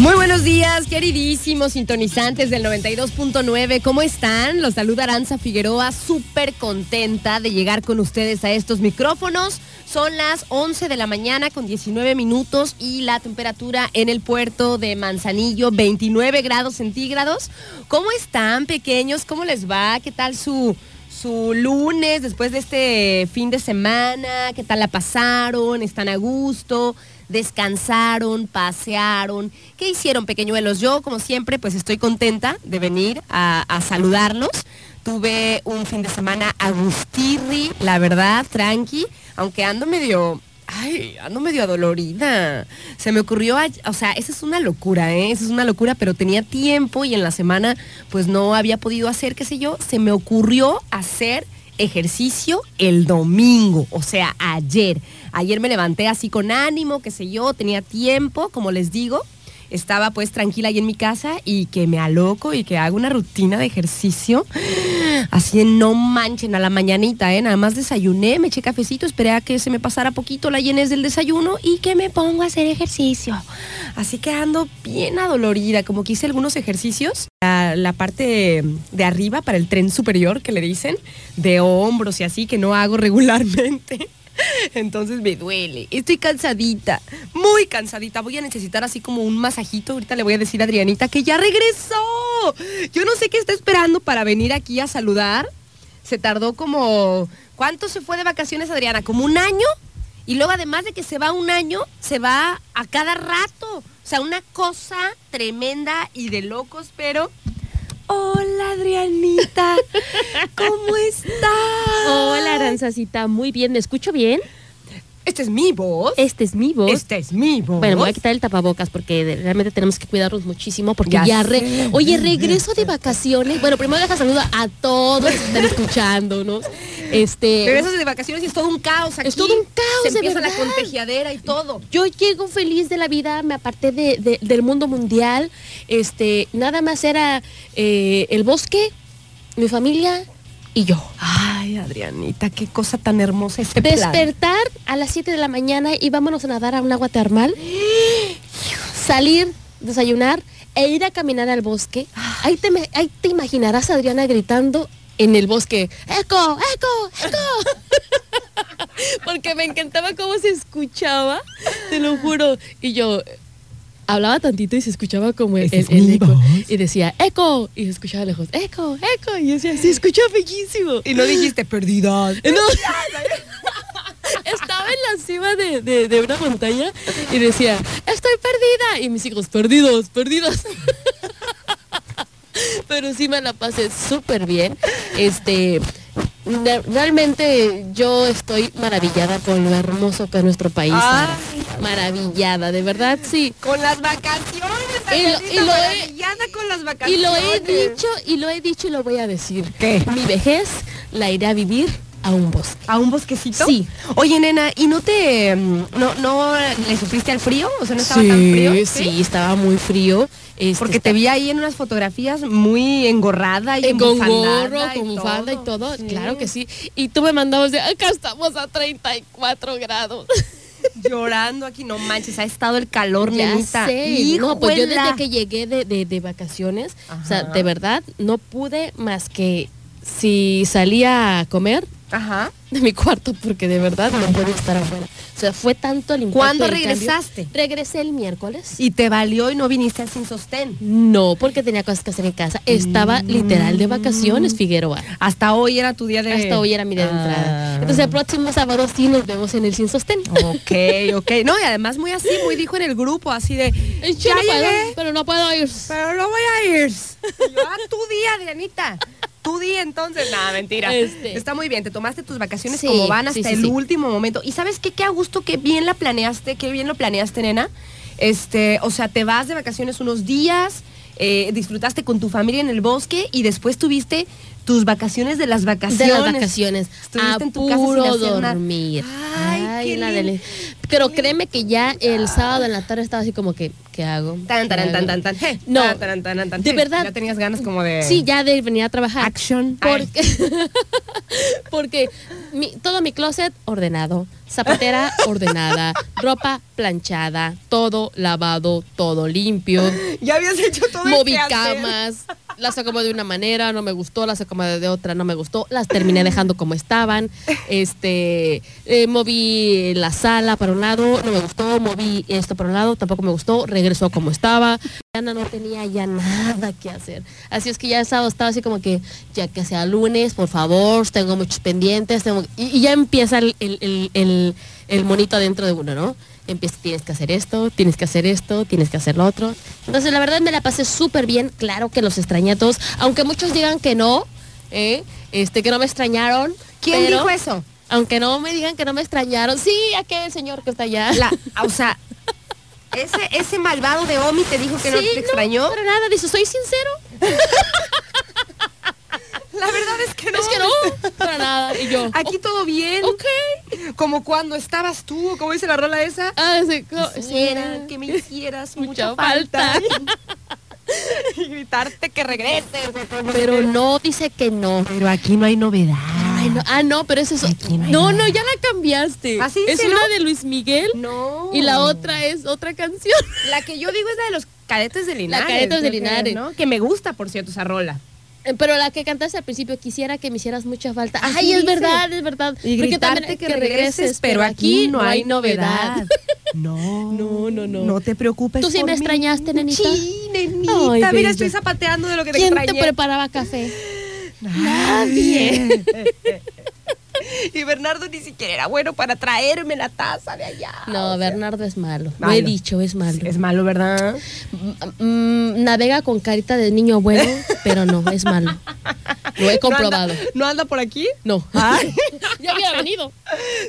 Muy buenos días, queridísimos sintonizantes del 92.9. ¿Cómo están? Los saluda Aranza Figueroa, súper contenta de llegar con ustedes a estos micrófonos. Son las 11 de la mañana con 19 minutos y la temperatura en el puerto de Manzanillo, 29 grados centígrados. ¿Cómo están, pequeños? ¿Cómo les va? ¿Qué tal su, su lunes después de este fin de semana? ¿Qué tal la pasaron? ¿Están a gusto? Descansaron, pasearon. ¿Qué hicieron, pequeñuelos? Yo, como siempre, pues estoy contenta de venir a, saludarlos. Tuve un fin de semana agustirri, la verdad, tranqui, aunque ando medio... Ay, ando medio adolorida. Se me ocurrió, o sea, esa es una locura, ¿eh? Esa es una locura, pero tenía tiempo y en la semana pues no había podido hacer, qué sé yo. Se me ocurrió hacer ejercicio el domingo, o sea, ayer. Ayer me levanté así con ánimo, qué sé yo, tenía tiempo, como les digo. Estaba pues tranquila ahí en mi casa y que me aloco y que hago una rutina de ejercicio. Así de no manchen a la mañanita, ¿eh? Nada más desayuné, me eché cafecito, esperé a que se me pasara poquito la llenez del desayuno y que me pongo a hacer ejercicio. Así que ando bien adolorida, como que hice algunos ejercicios. La, la parte de arriba para el tren superior que le dicen, de hombros y así, que no hago regularmente. Entonces me duele. Estoy cansadita, muy cansadita. Voy a necesitar así como un masajito. Ahorita le voy a decir a Adrianita que ya regresó. Yo no sé qué está esperando para venir aquí a saludar. Se tardó como... ¿Cuánto se fue de vacaciones, Adriana? ¿Como un año? Y luego además de que se va un año, se va a cada rato. O sea, una cosa tremenda y de locos, pero... Hola, Adrianita. ¿Cómo estás? Hola, Aranzacita, muy bien. ¿Me escucho bien? Este es mi voz. Este es mi voz. Esta es mi voz. Bueno, voy a quitar el tapabocas porque realmente tenemos que cuidarnos muchísimo porque Ya ya, re-. Oye, regreso de vacaciones. Bueno, primero deja saludo a todos que están escuchándonos. Este, Regresas de vacaciones y es todo un caos aquí. Es todo un caos, Se empieza la contagiadera y todo. yo llego feliz de la vida, me aparté de- de- del mundo mundial. Este, nada más era eh, el bosque, mi familia y yo. Ay, Adrianita, qué cosa tan hermosa ese plan. Despertar a las 7 de la mañana y vámonos a nadar a un agua termal. Salir, desayunar e ir a caminar al bosque. Ahí te, ahí te imaginarás a Adriana gritando en el bosque, ¡Eco! ¡Eco! ¡Eco! Porque me encantaba cómo se escuchaba, te lo juro. Y yo hablaba tantito y se escuchaba como el, eco. voz. Y decía, ¡Eco! Y se escuchaba lejos, ¡Eco! ¡Eco! Y yo decía, se escucha bellísimo. Y no dijiste perdida. No. Estaba en la cima de, de- de una montaña y decía, estoy perdida. Y mis hijos, perdidos, perdidos. Pero sí me la pasé súper bien. Este, realmente yo estoy maravillada con lo hermoso que es nuestro país. Ay. Maravillada, de verdad, sí. Con las vacaciones, Y lo- y lo he- con las Y vacaciones. lo he dicho, y lo he dicho y lo voy a decir. ¿Qué? Mi vejez la iré a vivir a un bosque. ¿A un bosquecito? Sí. Oye, nena, ¿y no te... mm, no, no le sufriste al frío? O sea, ¿no estaba tan frío? sí, estaba muy frío. Este, Porque te vi ahí en unas fotografías muy engorrada y Eh, con gorro, con y y todo, Sí. claro que sí. Y tú me mandabas de, acá estamos a 34 grados. Llorando aquí, no manches, ha estado el calor, Ya nenita. sé. No, pues yo desde que llegué de, de- de vacaciones, o sea, de verdad, no pude más que si salía a comer Ajá. de mi cuarto, porque de verdad no podía estar afuera. O sea, fue tanto el impacto ¿Cuándo del cambio. regresaste? Regresé el miércoles. Y te valió y no viniste sin sostén. No, porque tenía cosas que hacer en casa. Estaba literal de vacaciones, Figueroa. Hasta hoy era tu día de... Hasta hoy era mi día de Ah. entrada. Entonces el próximo sábado sí nos vemos en el Sin Sostén. Ok, ok. No, y además muy así, muy dijo en el grupo, así de... Yo Ya no puedo, llegué, pero no puedo ir. pero no voy a ir. Yo, ah, tu día, Adrianita. Tu día entonces. Nada, mentira. Este. Está muy bien, te tomaste tus vacaciones Sí, como van hasta sí, sí, el último momento. Y sabes qué, qué a gusto, qué bien la planeaste, qué bien lo planeaste, nena. Este, o sea, te vas de vacaciones unos días, eh, disfrutaste con tu familia en el bosque y después tuviste tus vacaciones de las vacaciones. De las vacaciones. Estuviste a en tu casa sin puro hacer nada. dormir. Ay, qué la. Pero créeme que ya el sábado en la tarde estaba así como que, ¿qué hago? Tan, ¿Qué tan, tan, tan, tan. No. tan, tan, tan, tan, tan. De verdad. Ya tenías ganas como de. Sí, ya de venir a trabajar. Action. Porque, porque mi- todo mi closet ordenado, zapatera ordenada, ropa planchada, todo lavado, todo limpio. Ya habías hecho todo Moví camas, las acomodé de una manera, no me gustó, las acomodé de otra, no me gustó, las terminé dejando como estaban. Este, eh, moví la sala para un lado, no me gustó, moví esto para un lado, tampoco me gustó, regresó como estaba. Ana no tenía ya nada que hacer. Así es que ya el sábado estaba así como que, ya que sea lunes, por favor, tengo muchos pendientes, tengo... Y, y ya empieza el, el- el- monito dentro de uno, ¿no? Empieza, tienes que hacer esto, tienes que hacer esto, tienes que hacer lo otro. Entonces, la verdad me la pasé súper bien. Claro que los extrañé a todos, aunque muchos digan que no, ¿eh? este, que no me extrañaron. ¿Quién pero- dijo eso? Aunque no me digan que no me extrañaron. Sí, aquel señor que está allá. La, o sea, ese, ese malvado de Omi te dijo que no te extrañó. Para nada, dice, soy sincero. La verdad es que no. Es que no, para nada. Y yo, Aquí todo bien. ok. Como cuando estabas tú, como dice la rola esa. Ah, sí, co- Quisiera sí. que me hicieras mucha, Mucha falta. falta. y gritarte que regreses. Pero no dice que no. Pero aquí no hay novedad. Ay, no. Ah, no, pero es eso. Aquí no No, ya la cambiaste. ¿Ah, sí? Es ¿Sí, una no? de Luis Miguel No. y la otra es otra canción. La que yo digo es la de los cadetes de Linares. Cadetes de Linares. ¿no? Que me gusta, por cierto, esa rola. Eh, Pero la que cantaste al principio, quisiera que me hicieras mucha falta. Así Ay, es verdad, es verdad. Y Porque gritarte también que, regreses, pero aquí no hay novedad. No, No, no, no. No te preocupes. ¿Tú sí por me mí. extrañaste, nenita? Sí, nenita. Ay, Mira, estoy zapateando de lo que te ¿Quién extrañé. te preparaba café? Nadie. y Bernardo ni siquiera era bueno para traerme la taza de allá. No, O sea, Bernardo es malo. Lo he dicho, es malo. Es malo, ¿verdad? Mm, mm, navega con carita de niño bueno, pero no, es malo. Lo he comprobado. ¿No anda, ¿no anda por aquí? No. Ay. ya hubiera venido.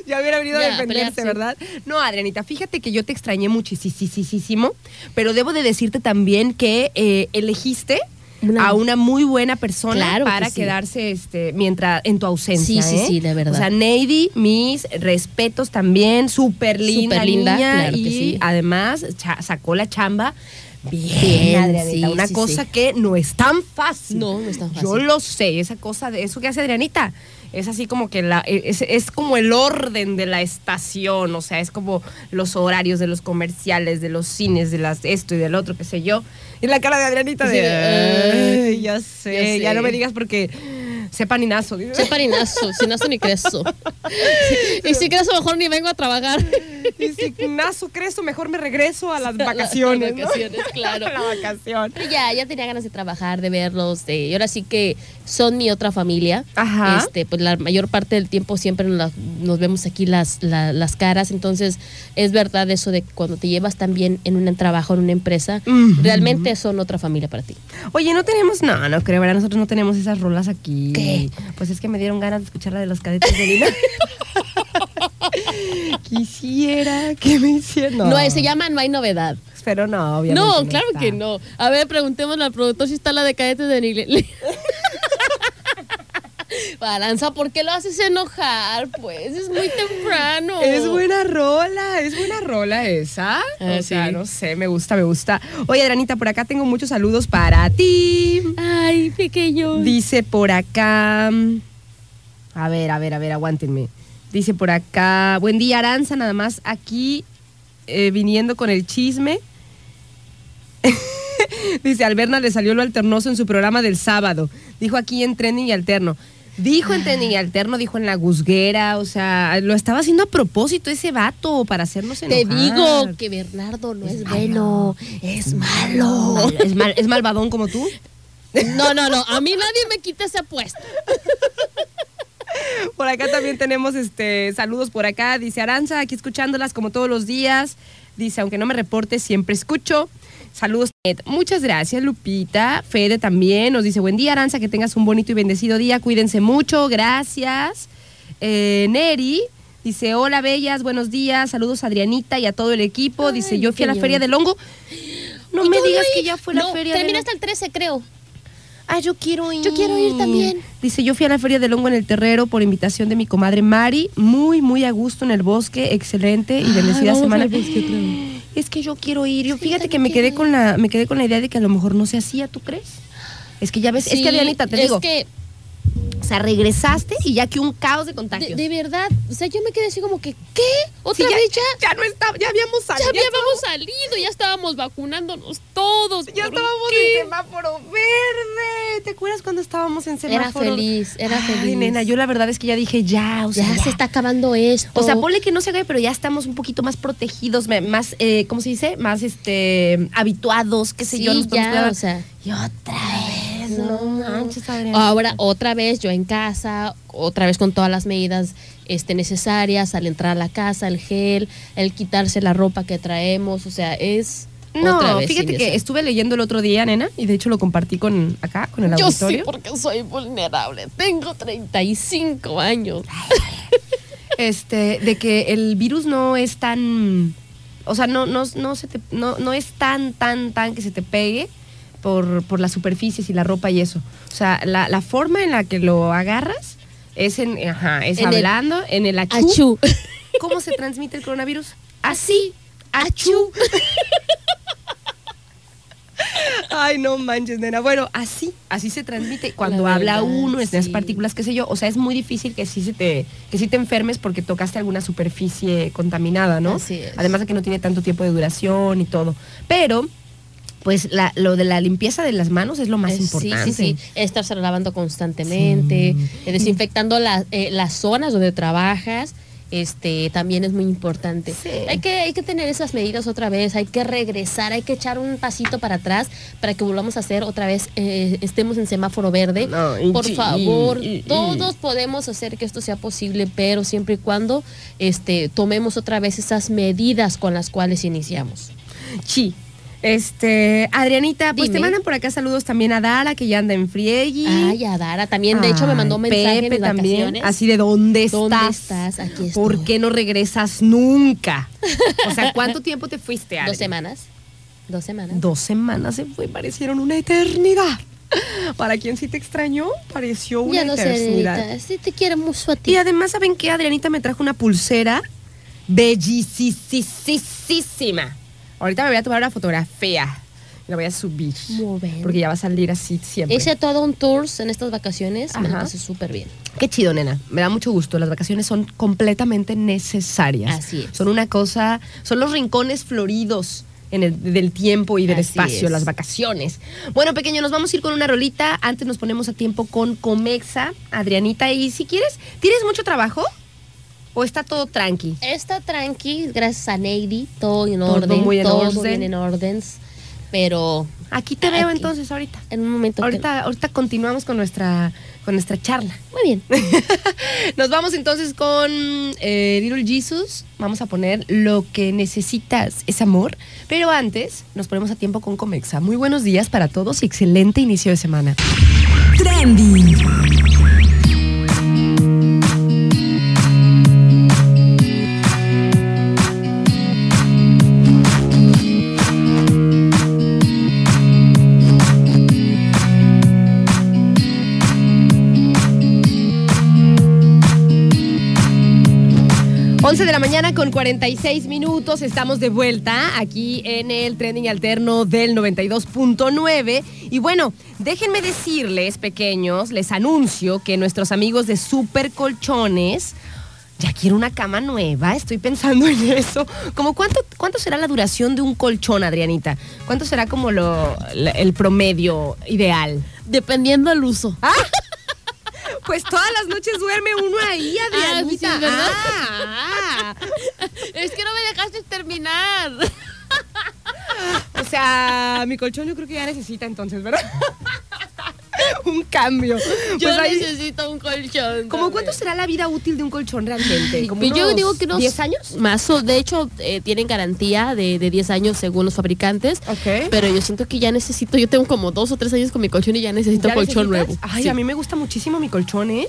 Ya hubiera venido Ya, a defenderse. ¿verdad? No, Adrianita, fíjate que yo te extrañé muchísimo, pero debo de decirte también que eh, elegiste Una- a una muy buena persona Claro que para sí. quedarse este mientras en tu ausencia. Sí, sí, ¿eh? sí, de verdad. O sea, Neidy, mis respetos también, súper linda, Súper linda, niña, claro que y sí. además cha- sacó la chamba. Bien, Bien, Adrianita, sí, una cosa que no es tan fácil. No, no es tan Yo fácil. lo sé, esa cosa de eso que hace Adrianita. Es así como que la, es, es como el orden de la estación, o sea, es como los horarios de los comerciales, de los cines, de las esto y del otro, qué sé yo. Y la cara de Adrianita Sí, de, "Ay, ya sé, ya no me digas porque sepa ninazo. Soy parinazo, sin nazo ni creso. y si creso, mejor ni vengo a trabajar. Y si nazo creso, mejor me regreso a las vacaciones. ¿no? vacaciones, claro. A la vacación. Pero ya, ya tenía ganas de trabajar, de verlos, de, y ahora sí que son mi otra familia. Ajá. Este, pues la mayor parte del tiempo siempre nos, nos vemos aquí las, la- las caras, entonces es verdad eso de que cuando te llevas tan bien en un trabajo, en una empresa, realmente son otra familia para ti. Oye, no tenemos, no, no creo, ¿verdad? Nosotros no tenemos esas rolas aquí. ¿Qué? Pues es que me dieron ganas de escuchar la de los cadetes de Lina. Quisiera que me hicieran. No, se llama No hay novedad. Pero no, obviamente. No, claro que no. A ver, preguntémosle al productor si está la de cadetes de Nile. Balanza, ¿por qué lo haces enojar? Pues es muy temprano. Es buena rola, es buena rola esa. Ah, o sea, sí. no sé, me gusta, me gusta. Oye, Adranita, por acá tengo muchos saludos para ti. Ay, pequeño. Dice por acá. A ver, a ver, a ver, aguántenme. Dice por acá. Buen día, Aranza, nada más aquí eh, viniendo con el chisme. Dice, Alberna le salió lo alternoso en su programa del sábado. Dijo aquí en Trending y Alterno. Dijo en y Alterno, dijo en la guzguera, o sea, lo estaba haciendo a propósito ese vato para hacernos Te enojar. digo que Bernardo no es, bueno, es malo. ¿Es, mal- ¿Es malvadón como tú? No, no, no, a mí nadie me quita ese puesto. Por acá también tenemos este saludos por acá. Dice Aranza, aquí escuchándolas como todos los días. Dice, aunque no me reporte, siempre escucho. Saludos. Muchas gracias, Lupita. Fede también nos dice, buen día, Aranza, que tengas un bonito y bendecido día. Cuídense mucho, gracias. Eh, Neri Dice, hola bellas, buenos días, saludos a Adrianita y a todo el equipo. Ay, Dice, yo fui a la feria del hongo. No me digas que ya fue la No, feria termina del hasta el 13, creo. Ah, yo quiero ir. Yo quiero ir también. Dice, yo fui a la Feria del Hongo en el Terrero por invitación de mi comadre Mari. Muy, muy a gusto en el bosque. Excelente y bendecida semana. al bosque. Es que yo quiero ir. Yo fíjate que me quedé con la, me quedé con la idea de que a lo mejor no se hacía, ¿tú crees? Es que ya ves, es que Adrianita, te es digo, que o sea, regresaste y ya que un caos de contagios. de verdad, o sea, yo me quedé así como que, ¿qué? ¿Otra Sí, ya, vez ya? ya no estaba, ya habíamos Ya salido. habíamos salido, ya estábamos vacunándonos todos. Ya ¿por estábamos qué? en semáforo verde. ¿Te acuerdas cuando estábamos en Era semáforo? feliz, era Ay, feliz. nena, yo la verdad es que ya dije ya, o sea, Ya se está acabando esto. O sea, ponle que no se haga, pero ya estamos un poquito más protegidos, más, eh, ¿cómo se dice? Más este habituados, qué sé sí, yo. nos ya, o sea. Y otra vez, no, manches. Ahora otra vez yo en casa, otra vez con todas las medidas este, necesarias al entrar a la casa, el gel, el quitarse la ropa que traemos, o sea, es No, otra vez fíjate que estuve leyendo el otro día, nena, y de hecho lo compartí con acá, con el Yo auditorio. sí, porque soy vulnerable. Tengo 35 años. este, de que el virus no es tan, o sea, no, no, no, se te- no, no es tan, tan, tan que se te pegue por, por las superficies y la ropa y eso. O sea, la, la forma en la que lo agarras es en, ajá, es En el- hablando, en el achú. Achú. ¿Cómo se transmite el coronavirus? Así, achú. Ay, no manches, nena. Bueno, así, así se transmite cuando La habla uno, las sí. partículas, qué sé yo. O sea, es muy difícil que sí se te, que sí te enfermes porque tocaste alguna superficie contaminada, ¿no? Así es. Además de que no tiene tanto tiempo de duración y todo. Pero, pues, la- lo de la limpieza de las manos es lo más Eh, sí, importante. Sí, sí, Estarse lavando constantemente, eh, desinfectando la- eh, las zonas donde trabajas. Este también es muy importante. Sí. Hay que hay que tener esas medidas otra vez, hay que regresar, hay que echar un pasito para atrás para que volvamos a hacer otra vez eh, estemos en semáforo verde. No, Por favor, y- y- todos podemos hacer que esto sea posible, pero siempre y cuando este tomemos otra vez esas medidas con las cuales iniciamos. Sí. Este, Adrianita, pues Dime. te mandan por acá saludos también a Dara, que ya anda en Friegui. Ay, Adara también, de hecho me mandó un mensaje Pepe en mis también, vacaciones. así de ¿dónde estás? ¿Dónde estás? Aquí estoy. ¿Por qué no regresas nunca? O sea, ¿cuánto tiempo te fuiste, Adri? Dos semanas. Dos semanas. Dos semanas se fue, parecieron una eternidad. Para quien sí te extrañó, pareció una ya no sé, eternidad. Adrianita, sí te quiero mucho a ti. Y además, ¿saben qué? Adrianita me trajo una pulsera bellisísima. Ahorita me voy a tomar una fotografía y la voy a subir. Muy bien. Porque ya va a salir así siempre. Hice todo un tour en estas vacaciones, me lo Ajá. pasé súper bien. Qué chido, nena. Me da mucho gusto. Las vacaciones son completamente necesarias. Así es. Son una cosa, son los rincones floridos en el, del tiempo y del Así espacio, es. las vacaciones. Bueno, pequeño, nos vamos a ir con una rolita. Antes nos ponemos a tiempo con Comexa, Adrianita. Y si quieres, ¿tienes mucho trabajo? ¿O está todo tranqui? Está tranqui, gracias a Neidy, todo en Todo orden. muy en todo orden. bien en orden. Pero Aquí te veo entonces ahorita. en un momento. que- Ahorita, ahorita continuamos con nuestra, con nuestra charla. Muy bien. Nos vamos entonces con eh, Little Jesus. Vamos a poner lo que necesitas es amor. Pero antes nos ponemos a tiempo con Comexa. Muy buenos días para todos y excelente inicio de semana. Trending. Once de la mañana con 46 minutos. Estamos de vuelta aquí en el trending alterno del 92.9. Y bueno, déjenme decirles, pequeños, les anuncio que nuestros amigos de Super Colchones. Ya quiero una cama nueva, estoy pensando en eso. Como cuánto, ¿Cuánto será la duración de un colchón, Adrianita? ¿Cuánto será como lo, el promedio ideal? Dependiendo del uso. Pues todas las noches duerme uno ahí, Adrianita. sí, ¿verdad? Ah, ah. Es que no me dejaste terminar. O sea, mi colchón yo creo que ya necesita entonces, ¿verdad? un cambio. Yo Pues ahí- necesito un colchón. ¿Cómo también. cuánto será la vida útil de un colchón realmente? ¿Como Pues yo digo que unos 10 años? Más, o- de hecho, eh, tienen garantía de, de 10 años según los fabricantes. Ok. Pero yo siento que ya necesito, yo tengo como dos o tres años con mi colchón y ya necesito ¿Ya colchón necesitas? nuevo. Ay, Sí. a mí me gusta muchísimo mi colchón, ¿eh?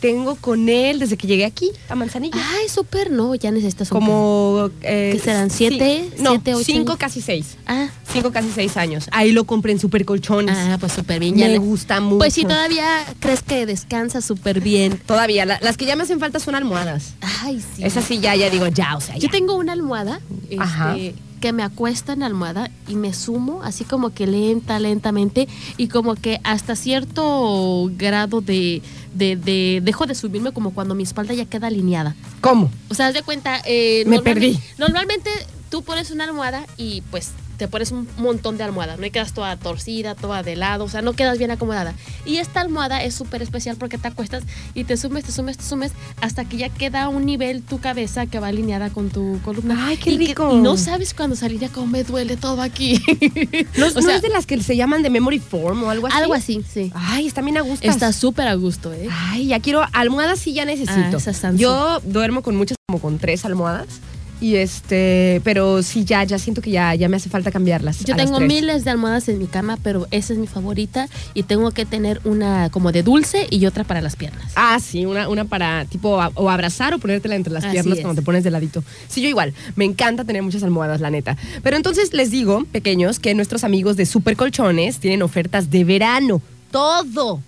Tengo con él desde que llegué aquí, a Manzanillo. Ay, súper, no, ya necesitas un Como... eh, ¿Qué serán, sí, siete? No, ¿Siete, ocho cinco, años? casi seis. Ah, Cinco, casi seis años. Ahí lo compré en Super Colchones. ah, pues súper bien. me ya le- gusta mucho. Pues si todavía crees que descansa súper bien. Todavía, la- las que ya me hacen falta son almohadas. Ay, sí. Esas sí ya, ya digo, ya, o sea, ya. Yo tengo una almohada Ajá. este, que me acuesta en la almohada y me sumo así como que lenta, lentamente y como que hasta cierto grado de, de, de- dejo de subirme como cuando mi espalda ya queda alineada. ¿Cómo? O sea, haz de cuenta, eh, Me perdí. Normalmente tú pones una almohada y pues te pones un montón de almohadas, no y quedas toda torcida, toda de lado, o sea, no quedas bien acomodada. Y esta almohada es súper especial porque te acuestas y te sumes, te sumes, te sumes, hasta que ya queda a un nivel tu cabeza que va alineada con tu columna. Ay, qué Y que- rico. y no sabes cuando salir ya cómo me duele todo aquí. ¿No, o no sea, es de las que se llaman de memory form o algo así? algo así, sí. Ay, está bien a gusto. Está súper a gusto, ¿eh? Ay, ya quiero almohadas sí ya necesito. Ah, esas Yo duermo con muchas, como con tres almohadas. Y este, pero sí ya, ya siento que ya, ya me hace falta cambiarlas. Yo tengo miles de almohadas en mi cama, pero esa es mi favorita y tengo que tener una como de dulce y otra para las piernas. Ah, sí, una, una para tipo a- o abrazar o ponértela entre las Así piernas es. cuando te pones de ladito. Sí, yo igual. Me encanta tener muchas almohadas, la neta. Pero entonces les digo, pequeños, que nuestros amigos de Super Colchones tienen ofertas de verano. Todo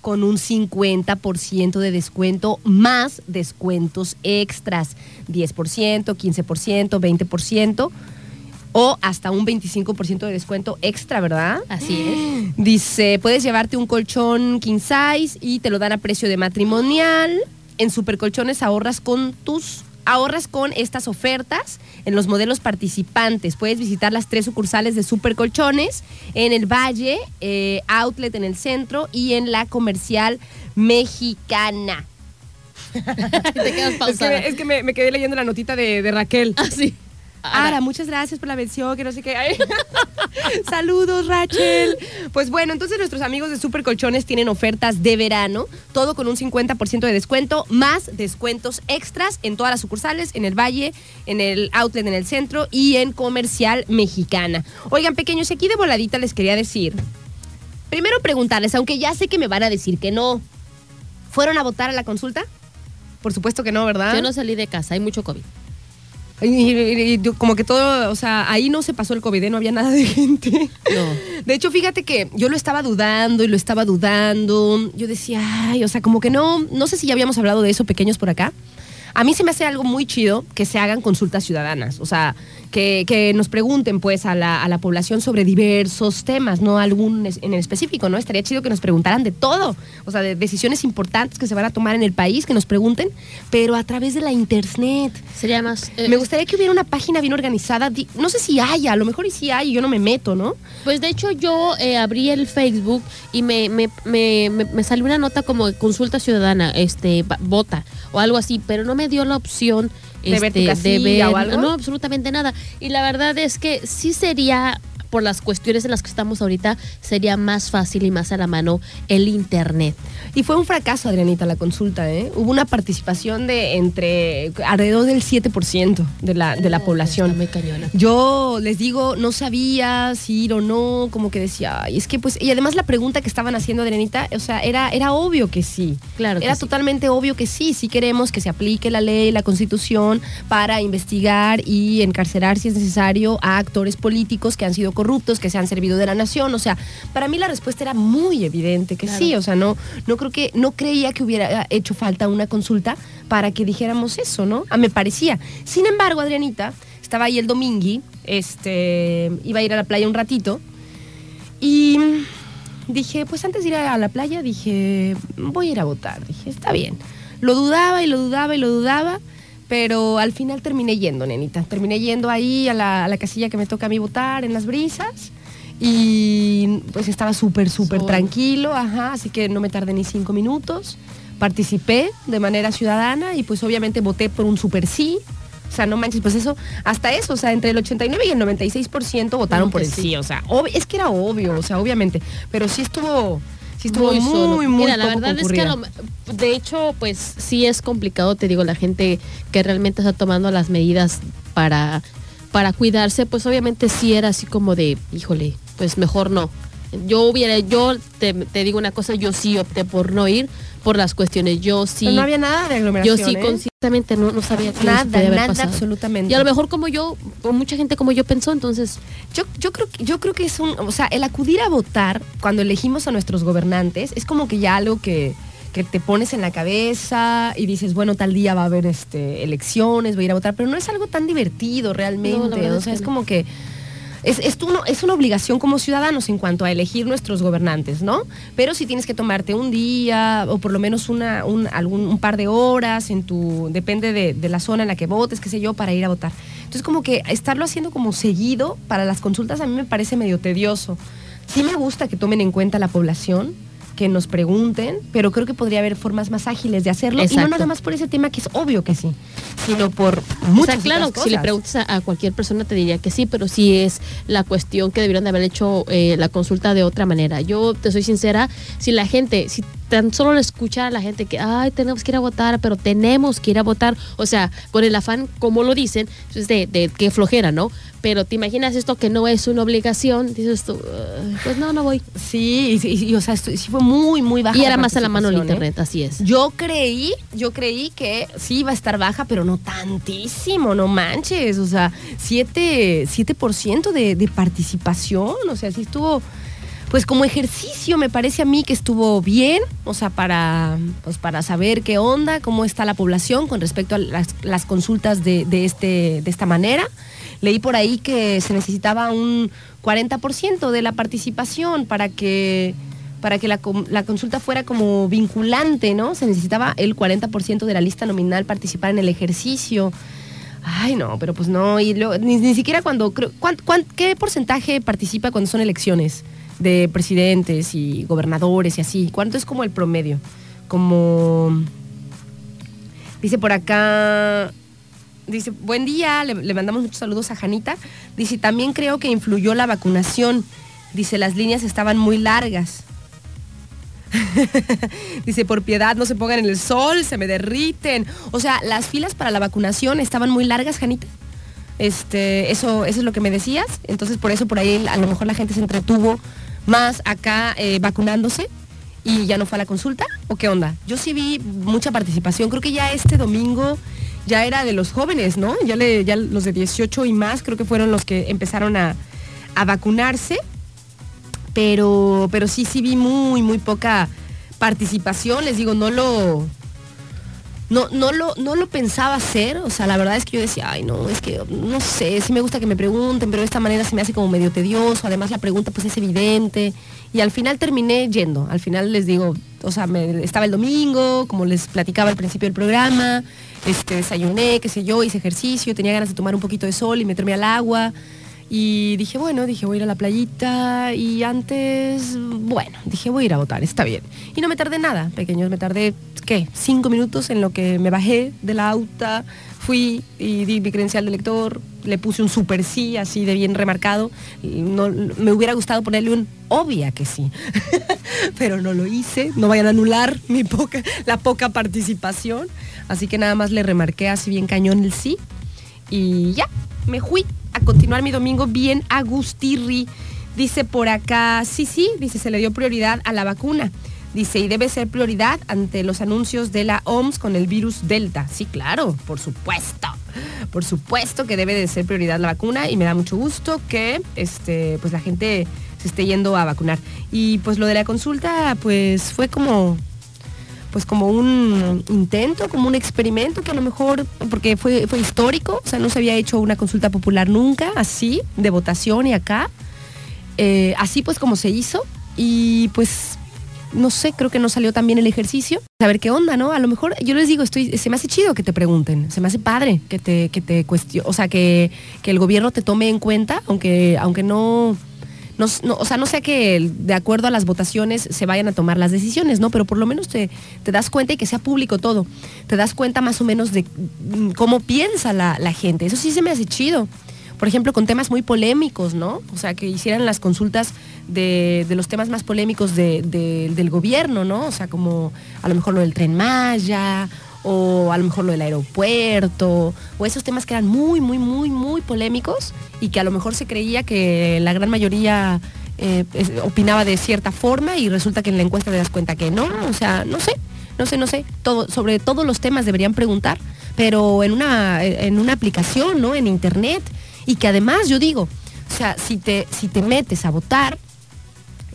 con un 50% de descuento más descuentos extras. 10%, 15%, 20% o hasta un 25% de descuento extra, ¿verdad? Así es. Dice, puedes llevarte un colchón king size y te lo dan a precio de matrimonial. En Supercolchones ahorras con tus ahorras con estas ofertas en los modelos participantes. Puedes visitar las tres sucursales de Supercolchones en el Valle, eh, Outlet en el centro y en la comercial mexicana. Te quedas Es que, pausada. me, es que me- me quedé leyendo la notita de, de Raquel. Así. Ara, muchas gracias por la mención, que no sé qué. Ay. Saludos, Rachel. Pues bueno, entonces nuestros amigos de Super Colchones tienen ofertas de verano, todo con un 50% de descuento, más descuentos extras en todas las sucursales, en el Valle, en el Outlet en el centro y en Comercial Mexicana. Oigan, pequeños, aquí de voladita les quería decir, primero preguntarles, aunque ya sé que me van a decir que no, ¿fueron a votar a la consulta? Por supuesto que no, ¿verdad? Yo no salí de casa, hay mucho COVID. Como que todo, o sea, ahí no se pasó el COVID, ¿eh? no había nada de gente. No. De hecho, fíjate que yo lo estaba dudando y lo estaba dudando. Yo decía, ay, o sea, como que no, no sé si ya habíamos hablado de eso pequeños por acá. A mí se me hace algo muy chido que se hagan consultas ciudadanas, o sea, que, que nos pregunten pues a la, a la población sobre diversos temas, no algún en específico, ¿no? Estaría chido que nos preguntaran de todo, o sea, de decisiones importantes que se van a tomar en el país, que nos pregunten, pero a través de la internet. Sería más. eh, Me gustaría que hubiera una página bien organizada. No sé si haya, a lo mejor y sí hay, yo no me meto, ¿no? Pues de hecho yo eh, abrí el Facebook y me, me, me, me- me salió una nota como consulta ciudadana, este, vota o algo así, pero no me dio la opción ¿De ver tu este, casilla o algo? No, absolutamente nada. Y la verdad es que sí sería, por las cuestiones en las que estamos ahorita, sería más fácil y más a la mano el internet. Y fue un fracaso, Adrianita, la consulta, ¿eh? Hubo una participación de entre alrededor del 7% de la, de la Está población. muy cañona. Yo les digo, no sabía si ir o no, como que decía, ay, es que pues, y además la pregunta que estaban haciendo Adrianita, o sea, era, era obvio que sí. Claro que Era sí. totalmente obvio que sí, sí queremos que se aplique la ley, la constitución, para investigar y encarcelar, si es necesario, a actores políticos que han sido corruptos, que se han servido de la nación. O sea, para mí la respuesta era muy evidente que Claro. sí. O sea, no, no creo que, no creía que hubiera hecho falta una consulta para que dijéramos eso, ¿no? Ah, me parecía. Sin embargo, Adrianita, estaba ahí el domingui, este, iba a ir a la playa un ratito, y dije, pues antes de ir a la playa, dije, voy a ir a votar. Dije, está bien. Lo dudaba y lo dudaba y lo dudaba, pero al final terminé yendo, nenita. Terminé yendo ahí a la, a la casilla que me toca a mí votar, en las brisas. Y pues estaba súper, súper tranquilo, ajá, así que no me tardé ni cinco minutos. Participé de manera ciudadana y pues obviamente voté por un super sí. O sea, no manches, pues eso, hasta eso, o sea, entre el 89 y el 96% votaron por el sí. sí, o sea, es que era obvio, o sea, obviamente, pero sí estuvo, sí estuvo muy, solo. muy, Mira, la verdad es que lo- de hecho, pues sí es complicado, te digo, la gente que realmente está tomando las medidas para, para cuidarse, pues obviamente sí era así como de, híjole, pues mejor no. Yo hubiera, yo te, te digo una cosa, yo sí opté por no ir por las cuestiones. Yo sí, Pero no había nada de yo aglomeración. sí ¿eh? conscientemente no, no sabía que Nada, haber nada, pasado. absolutamente. Y a lo mejor como yo, o mucha gente como yo pensó, entonces Yo, yo, creo, que- yo creo que es un, o sea, el acudir a votar cuando elegimos a nuestros gobernantes es como que ya algo que, que te pones en la cabeza y dices, bueno, tal día va a haber este, elecciones, voy a ir a votar, pero no es algo tan divertido realmente. No, o es sea, es como que es, es, es una obligación como ciudadanos en cuanto a elegir nuestros gobernantes, ¿no? Pero si tienes que tomarte un día o por lo menos una, un, algún, un par de horas en tu, depende de, de la zona en la que votes, qué sé yo, para ir a votar. Entonces como que estarlo haciendo como seguido para las consultas a mí me parece medio tedioso. Sí me gusta que tomen en cuenta la población, que nos pregunten, pero creo que podría haber formas más ágiles de hacerlo y no nada más por ese tema que es obvio que sí, sino por muchas o sea, claro, otras si le cosas. preguntas a, a cualquier persona te diría que sí, pero sí es la cuestión que debieron de haber hecho eh, la consulta de otra manera. Yo te soy sincera, si la gente, si tan solo le escucha a la gente que, ay, tenemos que ir a votar, pero tenemos que ir a votar, o sea, con el afán, como lo dicen, es de, de que flojera, ¿no? Pero te imaginas esto que no es una obligación, dices tú, "Ay, pues no, no voy. Sí, y, y- y, o sea, esto- sí fue muy, muy baja. Y era más a la mano el ¿eh? internet, así es. Yo creí, yo creí que sí iba a estar baja, pero no tantísimo, no manches. O sea, 7%, 7 de, de participación. O sea, sí estuvo, pues como ejercicio me parece a mí que estuvo bien. O sea, para, pues para saber qué onda, cómo está la población con respecto a las, consultas de, este, de esta manera. Leí por ahí que se necesitaba un 40% de la participación para que para que la, consulta fuera como vinculante, ¿no? Se necesitaba el 40% de la lista nominal participar en el ejercicio. Ay, no, pero pues no, y ni, ni siquiera cuando, creo, ¿cuán- cuán- ¿qué porcentaje participa cuando son elecciones de presidentes y gobernadores y así? ¿Cuánto es como el promedio? Como, dice por acá, dice, buen día, le, mandamos muchos saludos a Janita. Dice, también creo que influyó la vacunación. Dice, las líneas estaban muy largas. Dice, por piedad, no se pongan en el sol, se me derriten. O sea, las filas para la vacunación estaban muy largas, Janita. Este, eso, eso es lo que me decías. Entonces, por eso por ahí a lo mejor la gente se entretuvo más acá eh, vacunándose y ya no fue a la consulta. ¿O qué onda? Yo sí vi mucha participación. Creo que ya este domingo ya era de los jóvenes, ¿no? Ya, ya los de 18 y más creo que fueron los que empezaron a, a vacunarse pero, pero sí, sí vi muy, muy poca participación. Les digo, no lo. No, no, lo, no lo pensaba hacer, o sea, la verdad es que yo decía, ay, no, es que no sé, sí me gusta que me pregunten, pero de esta manera se me hace como medio tedioso, además la pregunta pues es evidente, y al final terminé yendo, al final les digo, o sea, me- estaba el domingo, como les platicaba al principio del programa, este, desayuné, qué sé yo, hice ejercicio, tenía ganas de tomar un poquito de sol y meterme al agua, y dije, bueno, dije, voy a ir a la playita. Y antes, bueno, dije, voy a ir a votar, está bien. Y no me tardé nada, pequeños, me tardé, ¿qué? Cinco minutos en lo que me bajé de la auta, fui y di mi credencial de lector, le puse un super sí, así de bien remarcado. No, me hubiera gustado ponerle un obvia que sí, pero no lo hice. No vayan a anular mi poca, la poca participación. Así que nada más le remarqué así bien cañón el sí. Y ya, me fui a continuar mi domingo bien agustirri. Dice por acá, sí, sí, dice, se le dio prioridad a la vacuna. Dice, y debe ser prioridad ante los anuncios de la OMS con el virus Delta. Sí, claro, por supuesto. Por supuesto que debe de ser prioridad la vacuna y me da mucho gusto que este, pues la gente se esté yendo a vacunar. Y pues lo de la consulta, pues fue como pues como un intento, como un experimento que a lo mejor, porque fue, fue histórico, o sea, no se había hecho una consulta popular nunca, así, de votación y acá. Eh, así pues como se hizo y pues no sé, creo que no salió tan bien el ejercicio. A ver qué onda, ¿no? A lo mejor, yo les digo, estoy, se me hace chido que te pregunten, se me hace padre que te, que te o sea, que, que el gobierno te tome en cuenta, aunque, aunque no, no, o sea, no sea que de acuerdo a las votaciones se vayan a tomar las decisiones, ¿no? Pero por lo menos te, te das cuenta y que sea público todo. Te das cuenta más o menos de mm, cómo piensa la, la gente. Eso sí se me hace chido. Por ejemplo, con temas muy polémicos, ¿no? O sea, que hicieran las consultas de, de los temas más polémicos de- de- del gobierno, ¿no? O sea, como a lo mejor lo del tren Maya, o a lo mejor lo del aeropuerto, o esos temas que eran muy, muy, muy, muy polémicos y que a lo mejor se creía que la gran mayoría eh, opinaba de cierta forma y resulta que en la encuesta te das cuenta que no, o sea, no sé, no sé, no sé, sobre todos los temas deberían preguntar, pero en una, en una aplicación, ¿no? En internet, y que además yo digo, o sea, si te, si te metes a votar,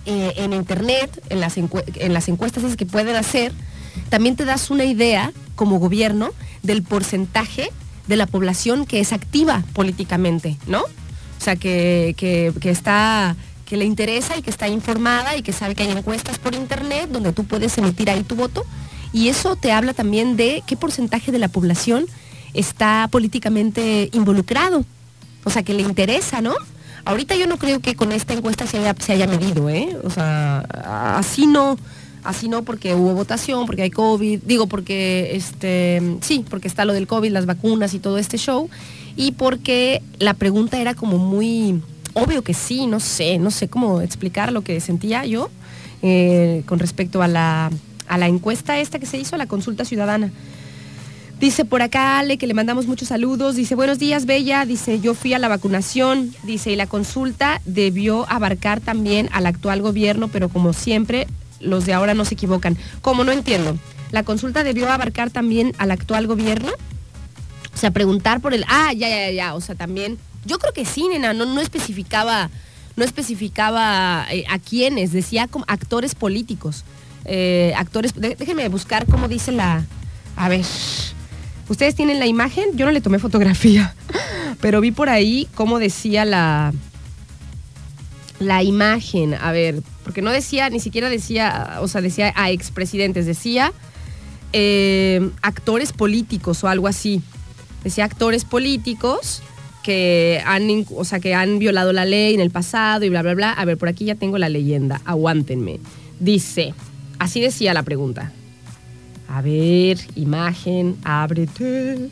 eh, en internet, en las, en las encuestas que pueden hacer, también te das una idea como gobierno del porcentaje de la población que es activa políticamente, ¿no? O sea, que, que- está que le interesa y que está informada y que sabe que hay encuestas por internet donde tú puedes emitir ahí tu voto. Y eso te habla también de qué porcentaje de la población está políticamente involucrado. O sea, que le interesa, ¿no? Ahorita yo no creo que con esta encuesta se haya, se haya medido, ¿eh? O sea, así no, así no porque hubo votación, porque hay COVID, digo porque, este, sí, porque está lo del COVID, las vacunas y todo este show, y porque la pregunta era como muy, obvio que sí, no sé, no sé cómo explicar lo que sentía yo eh, con respecto a la, a la encuesta esta que se hizo, la consulta ciudadana. Dice por acá Ale que le mandamos muchos saludos. Dice, buenos días, Bella. Dice, yo fui a la vacunación. Dice, y la consulta debió abarcar también al actual gobierno, pero como siempre, los de ahora no se equivocan. Como no entiendo. La consulta debió abarcar también al actual gobierno. O sea, preguntar por el. Ah, ya, ya, ya. O sea, también. Yo creo que sí, nena. No, no especificaba. No especificaba eh, a quiénes. Decía como actores políticos. Eh, actores. déjenme buscar cómo dice la. A ver. Ustedes tienen la imagen. Yo no le tomé fotografía. Pero vi por ahí cómo decía la. La imagen. A ver. Porque no decía, ni siquiera decía. O sea, decía a expresidentes. Decía. eh, actores políticos o algo así. Decía actores políticos que han, o sea, que han violado la ley en el pasado y bla, bla, bla. A ver, por aquí ya tengo la leyenda. Aguántenme. Dice, así decía la pregunta. A ver, imagen, ábrete.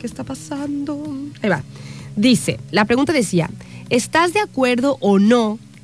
¿Qué está pasando? Ahí va. Dice, la pregunta decía, ¿estás de acuerdo o no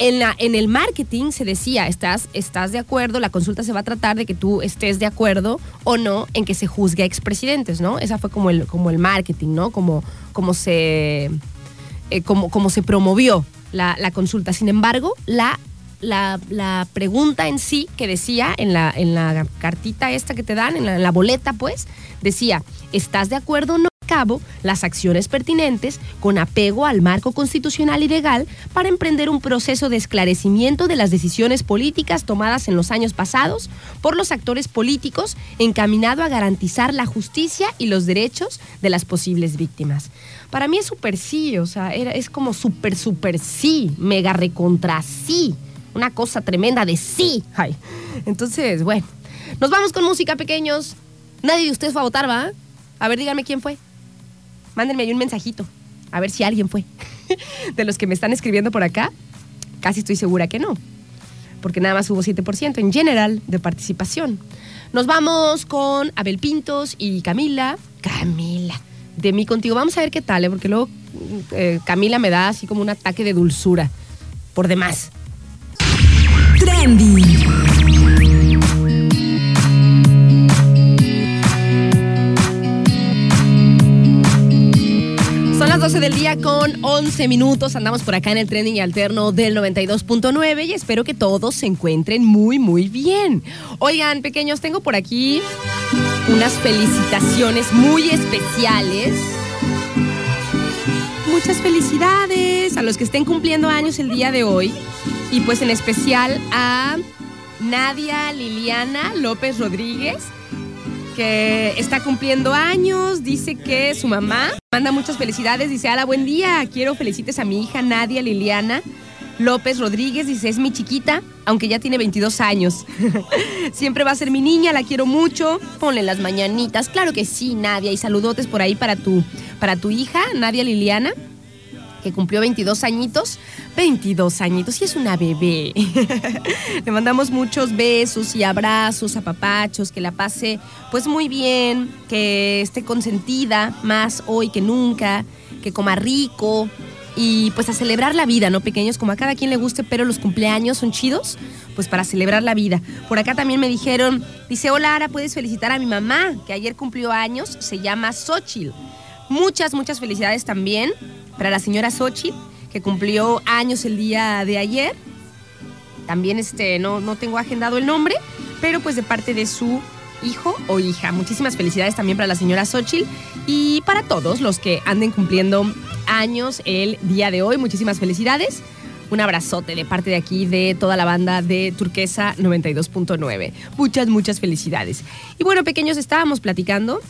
En, la, en el marketing se decía, ¿estás, ¿estás de acuerdo? La consulta se va a tratar de que tú estés de acuerdo o no en que se juzgue a expresidentes, ¿no? Esa fue como el, como el marketing, ¿no? Como, como, se, eh, como, como se promovió la, la consulta. Sin embargo, la, la, la pregunta en sí que decía en la, en la cartita esta que te dan, en la, en la boleta, pues, decía, ¿estás de acuerdo o no? Cabo las acciones pertinentes con apego al marco constitucional y legal para emprender un proceso de esclarecimiento de las decisiones políticas tomadas en los años pasados por los actores políticos encaminado a garantizar la justicia y los derechos de las posibles víctimas. Para mí es súper sí, o sea, era- es como súper, súper sí, mega recontra sí, una cosa tremenda de sí. Entonces, bueno, nos vamos con música, pequeños. Nadie de ustedes fue a votar, ¿va? A ver, díganme quién fue. Mándenme ahí un mensajito. A ver si alguien fue. De los que me están escribiendo por acá, casi estoy segura que no. Porque nada más hubo 7% en general de participación. Nos vamos con Abel Pintos y Camila. Camila. De mí contigo. Vamos a ver qué tal, ¿eh? porque luego eh, Camila me da así como un ataque de dulzura. Por demás. Trendy. 12 del día con 11 minutos. Andamos por acá en el trending alterno del 92.9 y espero que todos se encuentren muy, muy bien. Oigan, pequeños, tengo por aquí unas felicitaciones muy especiales. Muchas felicidades a los que estén cumpliendo años el día de hoy y pues en especial a Nadia Liliana López Rodríguez que está cumpliendo años, dice que su mamá manda muchas felicidades, dice, hola, buen día, quiero felicites a mi hija Nadia Liliana López Rodríguez dice, es mi chiquita, aunque ya tiene 22 años. Siempre va a ser mi niña, la quiero mucho. Ponle las mañanitas. Claro que sí, Nadia. Y saludotes por ahí para tu, para tu hija, Nadia Liliana que cumplió 22 añitos. 22 añitos y es una bebé. Le mandamos muchos besos y abrazos, a papachos, que la pase pues muy bien, que esté consentida más hoy que nunca, que coma rico y pues a celebrar la vida, ¿no? Pequeños, como a cada quien le guste, pero los cumpleaños son chidos, pues para celebrar la vida. Por acá también me dijeron, dice, hola Ara, puedes felicitar a mi mamá, que ayer cumplió años, se llama Xochitl. Muchas, muchas felicidades también para la señora Sochi, que cumplió años el día de ayer. También este, no, no tengo agendado el nombre, pero pues de parte de su hijo o hija. Muchísimas felicidades también para la señora Xochitl y para todos los que anden cumpliendo años el día de hoy. Muchísimas felicidades. Un abrazote de parte de aquí de toda la banda de Turquesa 92.9. Muchas, muchas felicidades. Y bueno, pequeños, estábamos platicando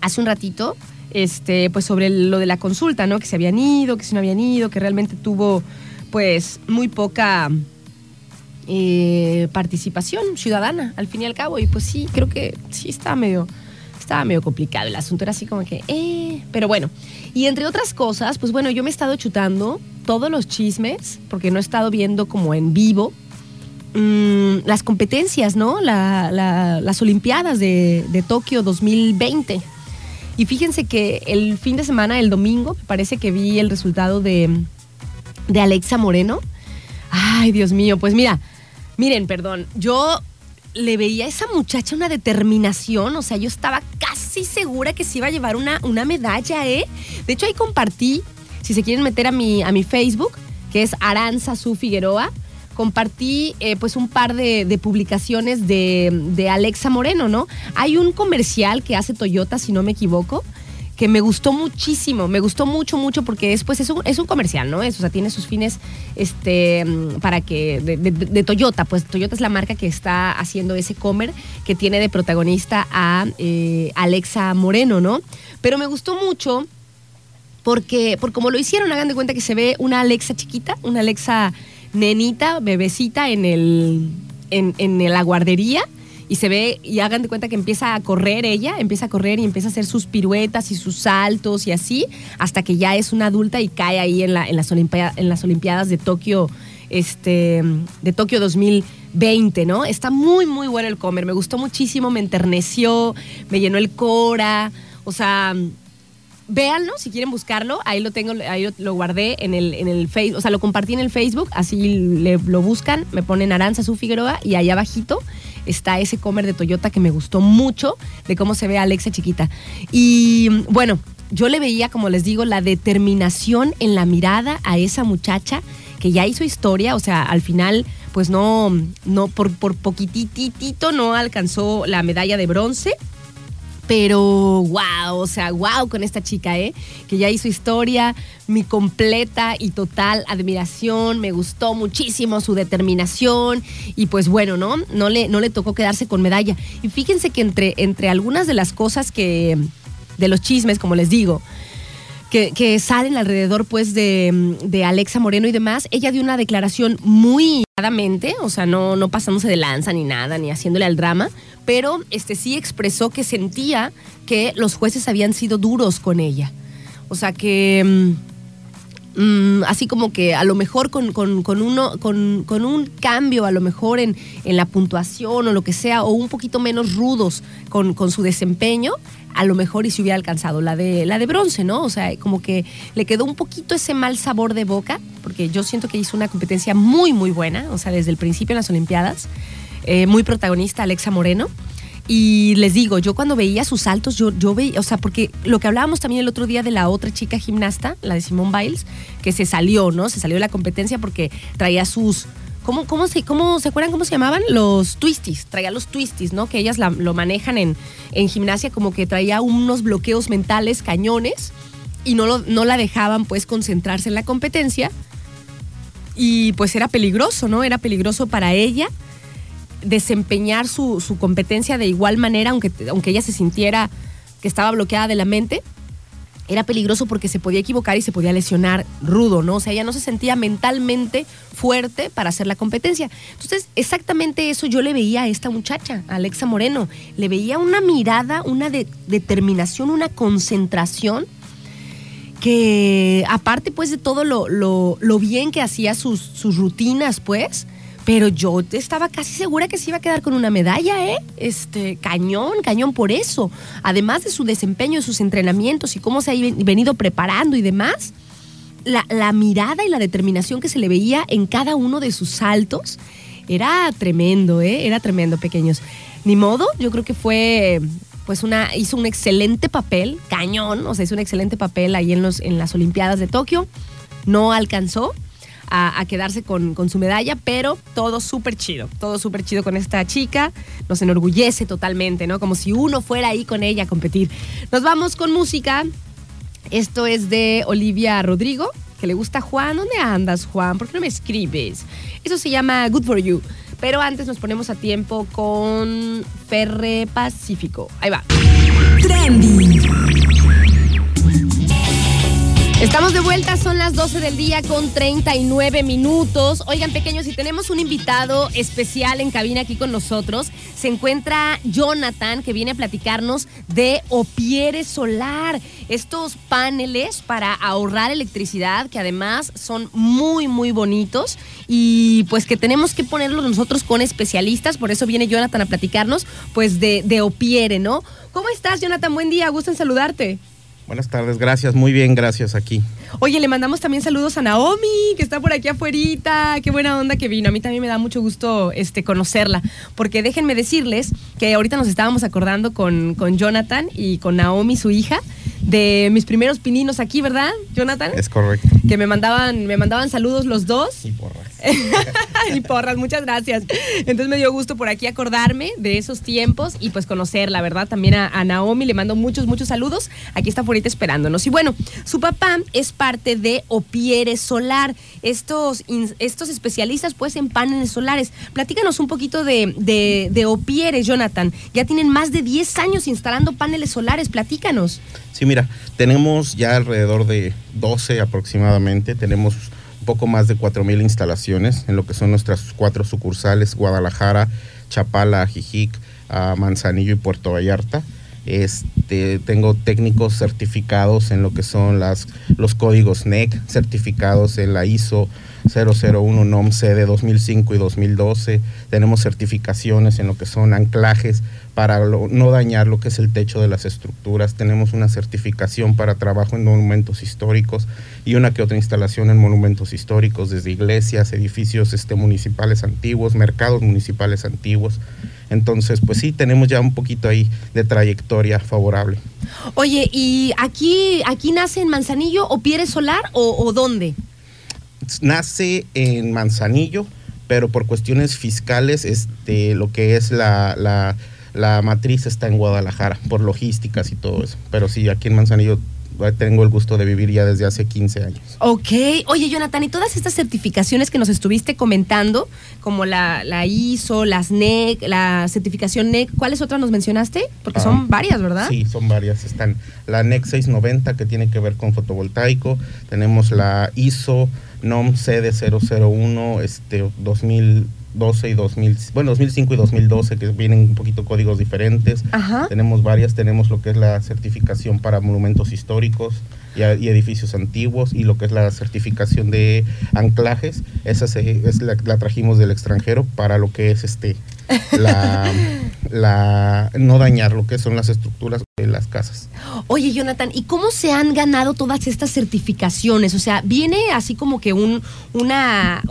hace un ratito este, pues sobre lo de la consulta, ¿no? Que se habían ido, que se no habían ido, que realmente tuvo pues muy poca eh, participación ciudadana al fin y al cabo. Y pues sí, creo que sí estaba medio, estaba medio complicado. El asunto era así como que, eh, pero bueno. Y entre otras cosas, pues bueno, yo me he estado chutando todos los chismes, porque no he estado viendo como en vivo mm, las competencias, ¿no? las Olimpiadas de, de Tokio 2020. Y fíjense que el fin de semana, el domingo, parece que vi el resultado de, de Alexa Moreno. Ay, Dios mío, pues mira, miren, perdón, yo le veía a esa muchacha una determinación, o sea, yo estaba casi segura que se iba a llevar una, una medalla, ¿eh? De hecho, ahí compartí, si se quieren meter a mi, a mi Facebook, que es Aranza Su Figueroa, compartí eh, pues un par de, publicaciones de, Alexa Moreno, ¿no? Hay un comercial que hace Toyota, si no me equivoco, que me gustó muchísimo, me gustó mucho, mucho, porque después es un, es un comercial, ¿no? Es, o sea, tiene sus fines este, para que, de, Toyota, pues Toyota es la marca que está haciendo ese comer que tiene de protagonista a eh, Alexa Moreno, ¿no? Pero me gustó mucho porque, por como lo hicieron, hagan de cuenta que se ve una Alexa chiquita, una Alexa nenita, bebecita en el en, la guardería y se ve y hagan de cuenta que empieza a correr ella, empieza a correr y empieza a hacer sus piruetas y sus saltos y así hasta que ya es una adulta y cae ahí en, la, en, las, olimpiadas, en las Olimpiadas de Tokio este de Tokio 2020, ¿no? Está muy muy bueno el comer, me gustó muchísimo, me enterneció, me llenó el cora, o sea, véanlo si quieren buscarlo. Ahí lo tengo, ahí lo, guardé en el, en el Facebook, o sea, lo compartí en el Facebook, así lo buscan, me ponen Aranza Su Figueroa y allá abajito está ese comer de Toyota que me gustó mucho de cómo se ve Alexa chiquita. Y bueno, yo le veía, como les digo, la determinación en la mirada a esa muchacha que ya hizo historia, o sea, al final pues no, no por, por no alcanzó la medalla de bronce, pero wow, o sea, wow con esta chica, ¿eh? Que ya hizo historia, mi completa y total admiración, me gustó muchísimo su determinación y pues bueno, ¿no? No le, no le tocó quedarse con medalla. Y fíjense que entre, entre algunas de las cosas que, de los chismes, como les digo, que, salen alrededor pues de, de, Alexa Moreno y demás, ella dio una declaración muy o sea, no, no pasándose de lanza ni nada, ni haciéndole al drama, pero este sí expresó que sentía que los jueces habían sido duros con ella. O sea que mm, Mm, así como que a lo mejor con, uno, con, un cambio, a lo mejor en, la puntuación o lo que sea, o un poquito menos rudos con, su desempeño, a lo mejor y se hubiera alcanzado la de, la de bronce, ¿no? O sea, como que le quedó un poquito ese mal sabor de boca, porque yo siento que hizo una competencia muy, muy buena, o sea, desde el principio en las Olimpiadas, eh, muy protagonista Alexa Moreno. Y les digo, yo cuando veía sus saltos, yo, yo veía, o sea, porque lo que hablábamos también el otro día de la otra chica gimnasta, la de Simone Biles, que se salió, ¿no? Se salió de la competencia porque traía sus. ¿Cómo, cómo, se, cómo, ¿Se acuerdan cómo se llamaban? Los twisties. Traía los twisties, ¿no? Que ellas lo manejan en, en gimnasia como que traía unos bloqueos mentales cañones y no, no la dejaban pues concentrarse en la competencia. Y pues era peligroso, ¿no? Era peligroso para ella desempeñar su, competencia de igual manera, aunque, aunque ella se sintiera que estaba bloqueada de la mente. era peligroso porque se podía equivocar y se podía lesionar rudo, ¿no? O sea, ella no se sentía mentalmente fuerte para hacer la competencia. Entonces, exactamente eso yo le veía a esta muchacha, a Alexa Moreno. Le veía una mirada, una determinación, una concentración que aparte pues de todo lo, lo, bien que hacía sus, sus rutinas, pues, pero yo estaba casi segura que se iba a quedar con una medalla, ¿eh? Este, cañón, cañón por eso. Además de su desempeño, sus entrenamientos y cómo se ha venido preparando y demás, la, la mirada y la determinación que se le veía en cada uno de sus saltos era tremendo, ¿eh? Era tremendo, pequeños. Ni modo, yo creo que fue pues una, hizo un excelente papel, cañón, o sea, hizo un excelente papel ahí en, los, en las Olimpiadas de Tokio. No alcanzó, a, quedarse con, su medalla, pero todo súper chido, todo súper chido con esta chica, nos enorgullece totalmente, ¿no? Como si uno fuera ahí con ella a competir. Nos vamos con música, esto es de Olivia Rodrigo, que le gusta Juan. ¿Dónde andas, Juan? ¿Por qué no me escribes? Eso se llama Good for You. Pero antes nos ponemos a tiempo con Ferre Pacífico. Ahí va. Trendy. Estamos de vuelta, son las 12 del día con 39 minutos. Oigan, pequeños, y tenemos un invitado especial en cabina aquí con nosotros. Se encuentra Jonathan, que viene a platicarnos de Opiere Solar. Estos paneles para ahorrar electricidad, que además son muy, muy bonitos. Y pues que tenemos que ponerlos nosotros con especialistas. Por eso viene Jonathan a platicarnos, pues, de, de Opiere, ¿no? ¿Cómo estás, Jonathan? Buen día, gusto en saludarte. Buenas tardes, gracias, muy bien, gracias aquí. Oye, le mandamos también saludos a Naomi, que está por aquí afuera. Qué buena onda que vino. A mí también me da mucho gusto este, conocerla. Porque déjenme decirles que ahorita nos estábamos acordando con, con Jonathan y con Naomi, su hija, de mis primeros pininos aquí, ¿verdad, Jonathan? Es correcto. Que me mandaban, me mandaban saludos los dos. Y porras. y porras, muchas gracias. Entonces me dio gusto por aquí acordarme de esos tiempos y pues conocerla, ¿verdad? También a, Naomi le mando muchos, muchos saludos. Aquí está ahorita esperándonos. Y bueno, su papá es parte de Opiere Solar. Estos, estos especialistas pues en paneles solares. Platícanos un poquito de, de, de Jonathan. Ya tienen más de 10 años instalando paneles solares. Platícanos. Sí, mira, tenemos ya alrededor de 12 aproximadamente, tenemos un poco más de 4.000 instalaciones en lo que son nuestras cuatro sucursales, Guadalajara, Chapala, Jijic, Manzanillo y Puerto Vallarta. Este, tengo técnicos certificados en lo que son las, los códigos NEC, certificados en la ISO 001 NOM de 2005 y 2012. Tenemos certificaciones en lo que son anclajes para no dañar lo que es el techo de las estructuras. Tenemos una certificación para trabajo en monumentos históricos y una que otra instalación en monumentos históricos, desde iglesias, edificios este, municipales antiguos, mercados municipales antiguos. Entonces, pues sí, tenemos ya un poquito ahí de trayectoria favorable. Oye, ¿y aquí, aquí nace en Manzanillo o Pierre Solar o, o dónde? Nace en Manzanillo, pero por cuestiones fiscales, este, lo que es la, la la matriz está en Guadalajara, por logísticas y todo eso. Pero sí, aquí en Manzanillo tengo el gusto de vivir ya desde hace 15 años. Ok. Oye, Jonathan, y todas estas certificaciones que nos estuviste comentando, como la, ISO, las NEC, la certificación NEC, ¿cuáles otras nos mencionaste? Porque son ah, varias, ¿verdad? Sí, son varias. Están la NEC 690, que tiene que ver con fotovoltaico. Tenemos la ISO NOM CD001, este, 2000 12 y 2000, bueno, 2005 y 2012, que vienen un poquito códigos diferentes. Tenemos varias, tenemos lo que es la certificación para monumentos históricos y, edificios antiguos y lo que es la certificación de anclajes. Esa es la, la, trajimos del extranjero para lo que es este la, la no dañar lo que son las estructuras de las casas. Oye, Jonathan, ¿y cómo se han ganado todas estas certificaciones? O sea, viene así como que un, una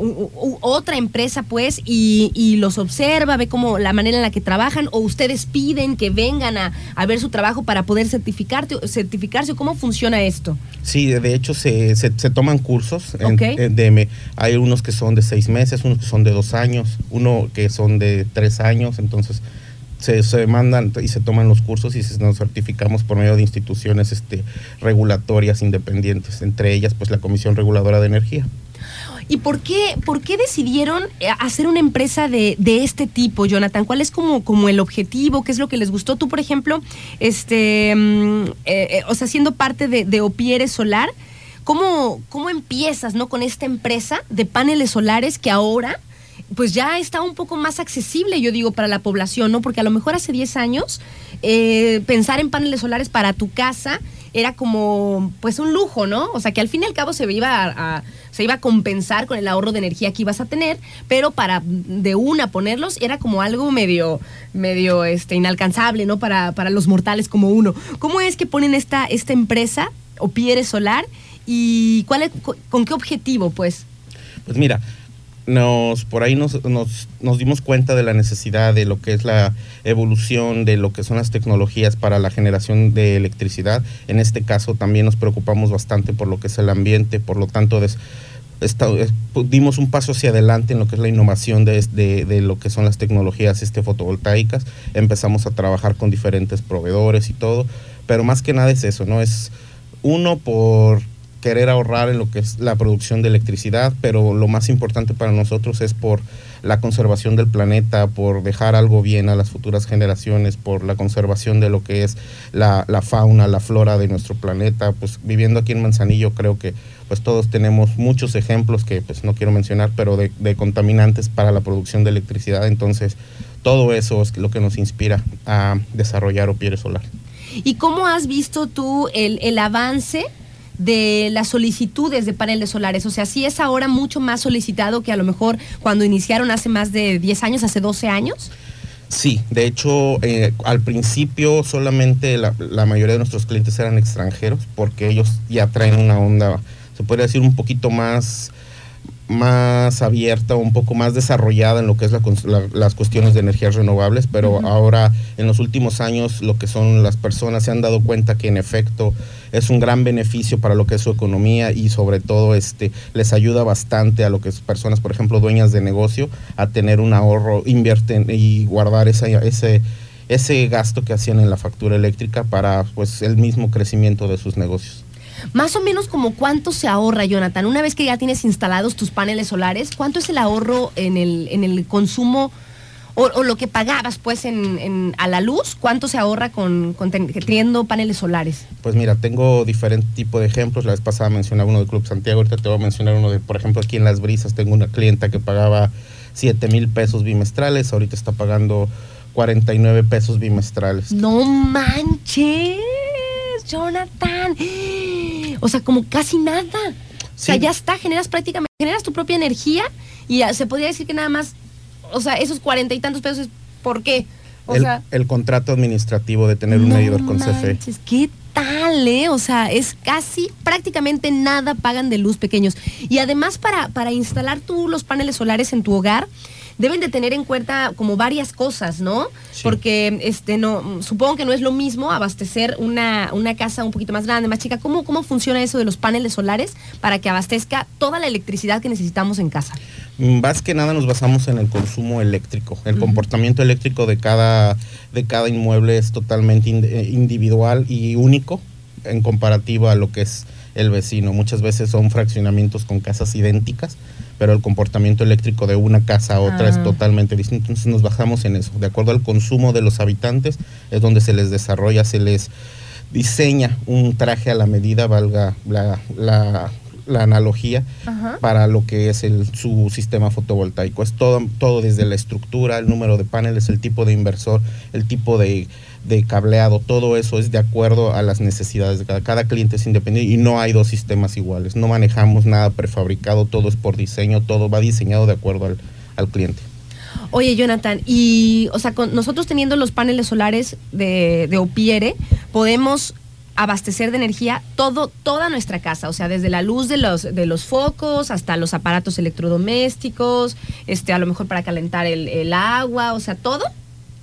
otra empresa, pues, y, los observa, ve como la manera en la que trabajan, o ustedes piden que vengan a, ver su trabajo para poder certificarte, certificarse, ¿cómo funciona esto? Sí, de hecho se, se, toman cursos en, DM. Hay unos que son de seis meses, unos que son de dos años, uno que son de tres años, entonces se, se mandan y se toman los cursos y nos certificamos por medio de instituciones este, regulatorias independientes, entre ellas pues la Comisión Reguladora de Energía. ¿Y por qué, por qué decidieron eh, hacer una empresa de, de este tipo, Jonathan? ¿Cuál es como, como el objetivo? ¿Qué es lo que les gustó? Tú, por ejemplo, este, mm, eh, eh, o sea, siendo parte de, de Opiere Solar, ¿cómo, ¿cómo empiezas ¿no? con esta empresa de paneles solares que ahora pues ya está un poco más accesible, yo digo, para la población, ¿no? Porque a lo mejor hace 10 años eh, pensar en paneles solares para tu casa era como pues un lujo, ¿no? O sea que al fin y al cabo se iba a, se iba a compensar con el ahorro de energía que ibas a tener, pero para de una ponerlos era como algo medio, medio este, inalcanzable, ¿no? Para, para los mortales como uno. ¿Cómo es que ponen esta, esta empresa, o Pierre Solar, y cuál es, con qué objetivo, pues? Pues mira, nos por ahí nos, nos, nos, dimos cuenta de la necesidad de lo que es la evolución de lo que son las tecnologías para la generación de electricidad. En este caso también nos preocupamos bastante por lo que es el ambiente, por lo tanto des, esta, dimos un paso hacia adelante en lo que es la innovación de, de, de, lo que son las tecnologías este, fotovoltaicas. Empezamos a trabajar con diferentes proveedores y todo, pero más que nada es eso, ¿no? Es uno por querer ahorrar en lo que es la producción de electricidad, pero lo más importante para nosotros es por la conservación del planeta, por dejar algo bien a las futuras generaciones, por la conservación de lo que es la, fauna, la flora de nuestro planeta. Pues viviendo aquí en Manzanillo creo que pues todos tenemos muchos ejemplos que pues no quiero mencionar, pero de, de contaminantes para la producción de electricidad. Entonces todo eso es lo que nos inspira a desarrollar Opiere Solar. ¿Y cómo has visto tú el avance de las solicitudes de paneles solares. O sea, sí es ahora mucho más solicitado que a lo mejor cuando iniciaron hace más de 10 años, hace 12 años. Sí, de hecho, eh, al principio solamente la, la, mayoría de nuestros clientes eran extranjeros porque ellos ya traen una onda, se podría decir, un poquito más más abierta, un poco más desarrollada en lo que es la, la, las cuestiones de energías renovables, pero uh -huh. ahora en los últimos años lo que son las personas se han dado cuenta que en efecto es un gran beneficio para lo que es su economía y sobre todo este les ayuda bastante a lo que es personas, por ejemplo, dueñas de negocio a tener un ahorro, invierten y guardar esa, ese ese gasto que hacían en la factura eléctrica para pues el mismo crecimiento de sus negocios. Más o menos como cuánto se ahorra, Jonathan, una vez que ya tienes instalados tus paneles solares, ¿cuánto es el ahorro en el, en el consumo o, o, lo que pagabas pues en, en, a la luz? ¿Cuánto se ahorra con, con teniendo paneles solares? Pues mira, tengo diferente tipo de ejemplos. La vez pasada mencionaba uno del Club Santiago, ahorita te voy a mencionar uno de, por ejemplo, aquí en Las Brisas tengo una clienta que pagaba 7 mil pesos bimestrales, ahorita está pagando 49 pesos bimestrales. No manches, Jonathan. O sea, como casi nada. Sí. O sea, ya está, generas prácticamente, generas tu propia energía y se podría decir que nada más, o sea, esos cuarenta y tantos pesos, ¿por qué? O el, sea, el, contrato administrativo de tener un medidor con CFE. ¿Qué tal, eh? O sea, es casi, prácticamente nada pagan de luz pequeños. Y además para, para instalar tú los paneles solares en tu hogar, deben de tener en cuenta como varias cosas, ¿no? Sí. Porque este no supongo que no es lo mismo abastecer una, una casa un poquito más grande, más chica. ¿Cómo, ¿Cómo funciona eso de los paneles solares para que abastezca toda la electricidad que necesitamos en casa? Más que nada nos basamos en el consumo eléctrico. El uh -huh. comportamiento eléctrico de cada, de cada inmueble es totalmente individual y único en comparativa a lo que es el vecino. Muchas veces son fraccionamientos con casas idénticas, pero el comportamiento eléctrico de una casa a otra ah. es totalmente distinto. Entonces nos bajamos en eso. De acuerdo al consumo de los habitantes, es donde se les desarrolla, se les diseña un traje a la medida, valga la, la, la analogía, Ajá. para lo que es el, su sistema fotovoltaico. Es todo, todo desde la estructura, el número de paneles, el tipo de inversor, el tipo de de cableado, todo eso es de acuerdo a las necesidades de cada, cliente es independiente y no hay dos sistemas iguales, no manejamos nada prefabricado, todo es por diseño, todo va diseñado de acuerdo al, al cliente. Oye, Jonathan, y o sea, con nosotros teniendo los paneles solares de, de Opiere, podemos abastecer de energía todo, toda nuestra casa, o sea, desde la luz de los, de los focos hasta los aparatos electrodomésticos, este, a lo mejor para calentar el, el agua, o sea, todo.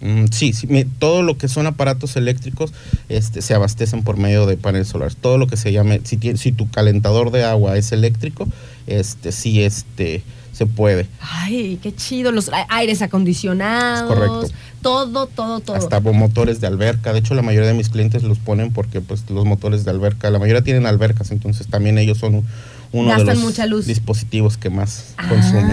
Mm, sí, sí me, todo lo que son aparatos eléctricos este, se abastecen por medio de paneles solares. Todo lo que se llame, si, si tu calentador de agua es eléctrico, este, sí este, se puede. Ay, qué chido. Los aires acondicionados. Es correcto. Todo, todo, todo. Hasta motores de alberca. De hecho, la mayoría de mis clientes los ponen porque pues, los motores de alberca, la mayoría tienen albercas, entonces también ellos son uno de los mucha luz. dispositivos que más consume.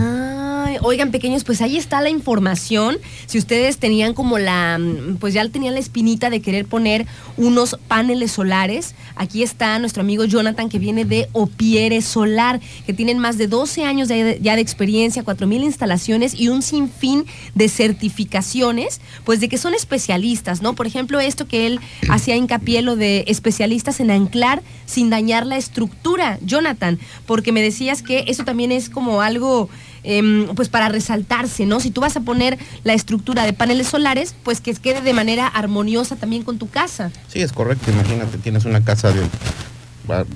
Ay, oigan, pequeños, pues ahí está la información. Si ustedes tenían como la, pues ya tenían la espinita de querer poner unos paneles solares, aquí está nuestro amigo Jonathan que viene de Opiere Solar, que tienen más de 12 años ya de experiencia, 4.000 instalaciones y un sinfín de certificaciones, pues de que son especialistas, ¿no? Por ejemplo, esto que él hacía hincapié, lo de especialistas en anclar sin dañar la estructura, Jonathan, porque me decías que eso también es como algo em, pues para resaltarse, ¿no? Si tú vas a poner la estructura de paneles solares, pues que quede de manera armoniosa también con tu casa. Sí, es correcto. Imagínate, tienes una casa de,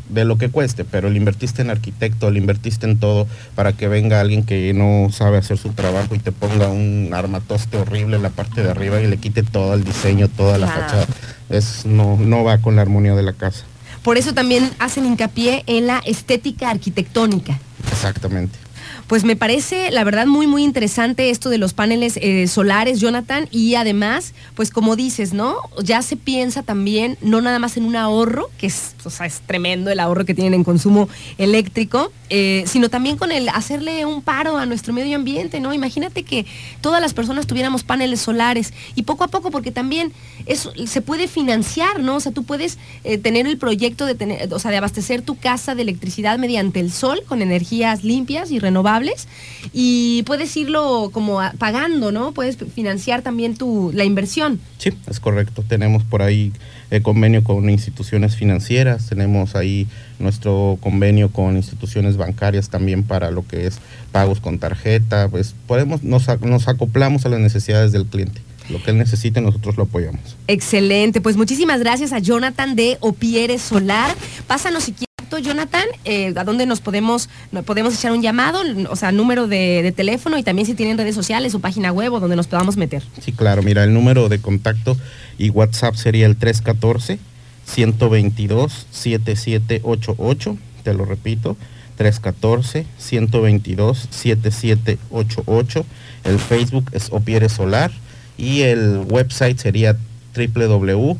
de lo que cueste, pero le invertiste en arquitecto, le invertiste en todo para que venga alguien que no sabe hacer su trabajo y te ponga un armatoste horrible en la parte de arriba y le quite todo el diseño, toda la fachada. Es, no, no va con la armonía de la casa. Por eso también hacen hincapié en la estética arquitectónica. Exactamente. Pues me parece, la verdad, muy, muy interesante esto de los paneles eh, solares, Jonathan, y además, pues como dices, ¿no? Ya se piensa también, no nada más en un ahorro, que es, es tremendo el ahorro que tienen en consumo eléctrico, eh, sino también con el hacerle un paro a nuestro medio ambiente, ¿no? Imagínate que todas las personas tuviéramos paneles solares y poco a poco, porque también eso se puede financiar, ¿no? O sea, tú puedes eh, tener el proyecto de tener, o sea, de abastecer tu casa de electricidad mediante el sol con energías limpias y renovables y puedes irlo como pagando, ¿no? Puedes financiar también tu la inversión. Sí, es correcto. Tenemos por ahí eh, convenio con instituciones financieras, tenemos ahí nuestro convenio con instituciones bancarias también para lo que es pagos con tarjeta, pues podemos, nos, nos acoplamos a las necesidades del cliente. Lo que él necesite, nosotros lo apoyamos. Excelente, pues muchísimas gracias a Jonathan de Opiere Solar. Pásanos si quieres, Jonathan, eh, a dónde nos podemos, podemos echar un llamado, o sea, número de, de teléfono y también si tienen redes sociales o página web o donde nos podamos meter. Sí, claro, mira, el número de contacto y WhatsApp sería el 314-122-7788, te lo repito, 314-122-7788, el Facebook es Opiere Solar y el website sería www.opiere.com.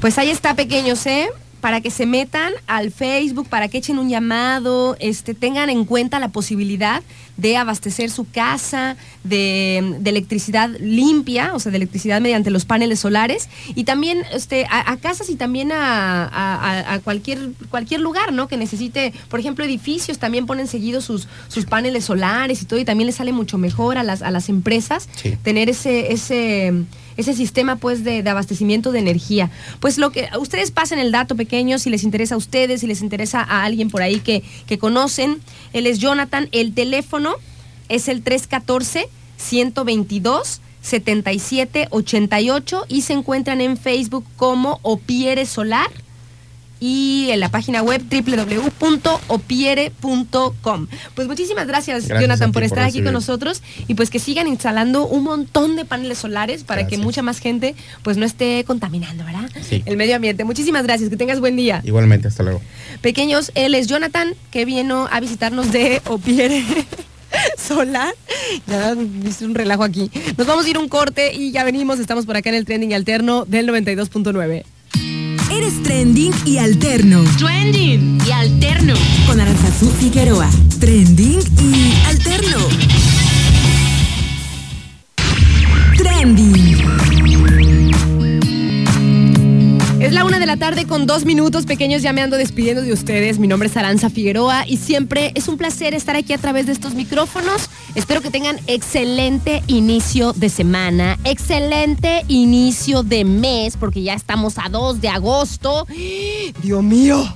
Pues ahí está, pequeños, ¿eh? Para que se metan al Facebook, para que echen un llamado, este, tengan en cuenta la posibilidad de abastecer su casa de, de electricidad limpia, o sea, de electricidad mediante los paneles solares, y también este, a, a casas y también a, a- cualquier, cualquier lugar, ¿no? Que necesite, por ejemplo, edificios, también ponen seguido sus, sus paneles solares y todo, y también les sale mucho mejor a las, a las empresas Sí. tener ese, ese, ese sistema pues de, abastecimiento de energía. Pues lo que ustedes pasen el dato pequeño, si les interesa a ustedes, si les interesa a alguien por ahí que, que conocen. Él es Jonathan, el teléfono es el 314 122 7788 y se encuentran en Facebook como Opiere Solar y en la página web www.opiere.com. Pues muchísimas gracias, Gracias Jonathan, por estar aquí con nosotros y pues que sigan instalando un montón de paneles solares para que mucha más gente pues no esté contaminando, ¿verdad? Sí. El medio ambiente. Muchísimas gracias, que tengas buen día. Igualmente, hasta luego. Pequeños, él es Jonathan, que vino a visitarnos de Opiere Solar. Ya hice un relajo aquí. Nos vamos a ir un corte y ya venimos. Estamos por acá en el trending alterno del 92.9. Eres trending y alterno. Trending y alterno. Con Aranzazú Figueroa. Trending y alterno. Trending. Es la una de la tarde con dos minutos pequeños, ya me ando despidiendo de ustedes. Mi nombre es Aranza Figueroa y siempre es un placer estar aquí a través de estos micrófonos. Espero que tengan excelente inicio de semana, excelente inicio de mes, porque ya estamos a 2 de agosto. Dios mío,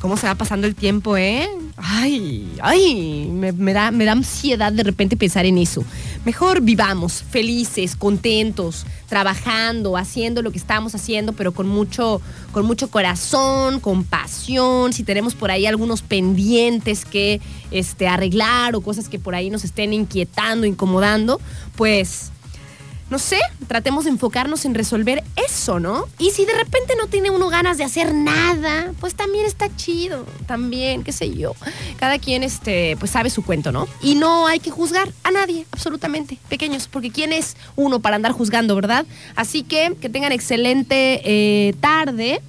cómo se va pasando el tiempo, ¿eh? Ay, ay, me, da, me da ansiedad de repente pensar en eso. Mejor vivamos felices, contentos, trabajando, haciendo lo que estamos haciendo, pero con mucho, con mucho corazón, con pasión. Si tenemos por ahí algunos pendientes que este, arreglar o cosas que por ahí nos estén inquietando, incomodando, pues no sé, tratemos de enfocarnos en resolver eso, ¿no? Y si de repente no tiene uno ganas de hacer nada, pues también está chido, también, qué sé yo. Cada quien, este, pues sabe su cuento, ¿no? Y no hay que juzgar a nadie, absolutamente, pequeños, porque quién es uno para andar juzgando, ¿verdad? Así que que tengan excelente eh, tarde.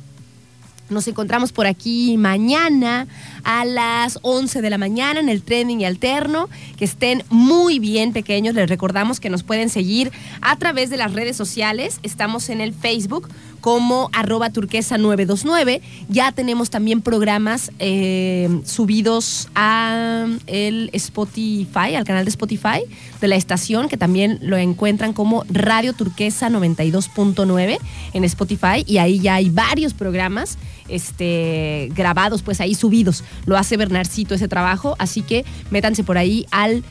Nos encontramos por aquí mañana a las 11 de la mañana en el trending y alterno. Que estén muy bien pequeños. Les recordamos que nos pueden seguir a través de las redes sociales. Estamos en el Facebook como arroba turquesa 929. Ya tenemos también programas eh, subidos a el Spotify, al canal de Spotify de la estación, que también lo encuentran como Radio Turquesa 92.9 en Spotify. Y ahí ya hay varios programas este, grabados, pues ahí subidos. Lo hace Bernarcito ese trabajo, así que métanse por ahí al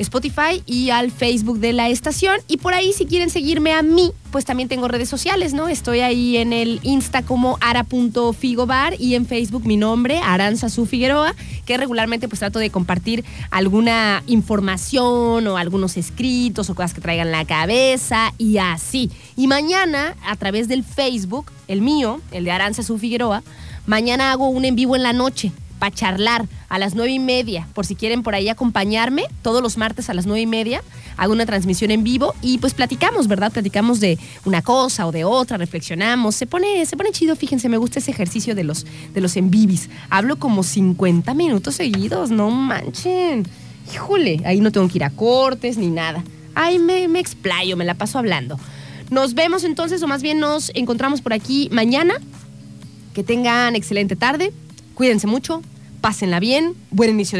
Spotify y al Facebook de la estación. Y por ahí, si quieren seguirme a mí, pues también tengo redes sociales, ¿no? Estoy ahí en el Insta como ara.figobar y en Facebook mi nombre, Aranzazu Figueroa, que regularmente pues trato de compartir alguna información o algunos escritos o cosas que traigan la cabeza y así. Y mañana, a través del Facebook, el mío, el de Aranzazu Figueroa, mañana hago un en vivo en la noche para charlar a las nueve y media, por si quieren por ahí acompañarme, todos los martes a las nueve y media, hago una transmisión en vivo y pues platicamos, ¿verdad? Platicamos de una cosa o de otra, reflexionamos, se pone, se pone chido, fíjense, me gusta ese ejercicio de los, de los en vivis. Hablo como 50 minutos seguidos, no manchen. Híjole, ahí no tengo que ir a cortes ni nada. Ahí me, me explayo, me la paso hablando. Nos vemos entonces, o más bien nos encontramos por aquí mañana. Que tengan excelente tarde. Cuídense mucho, pásenla bien, buen inicio.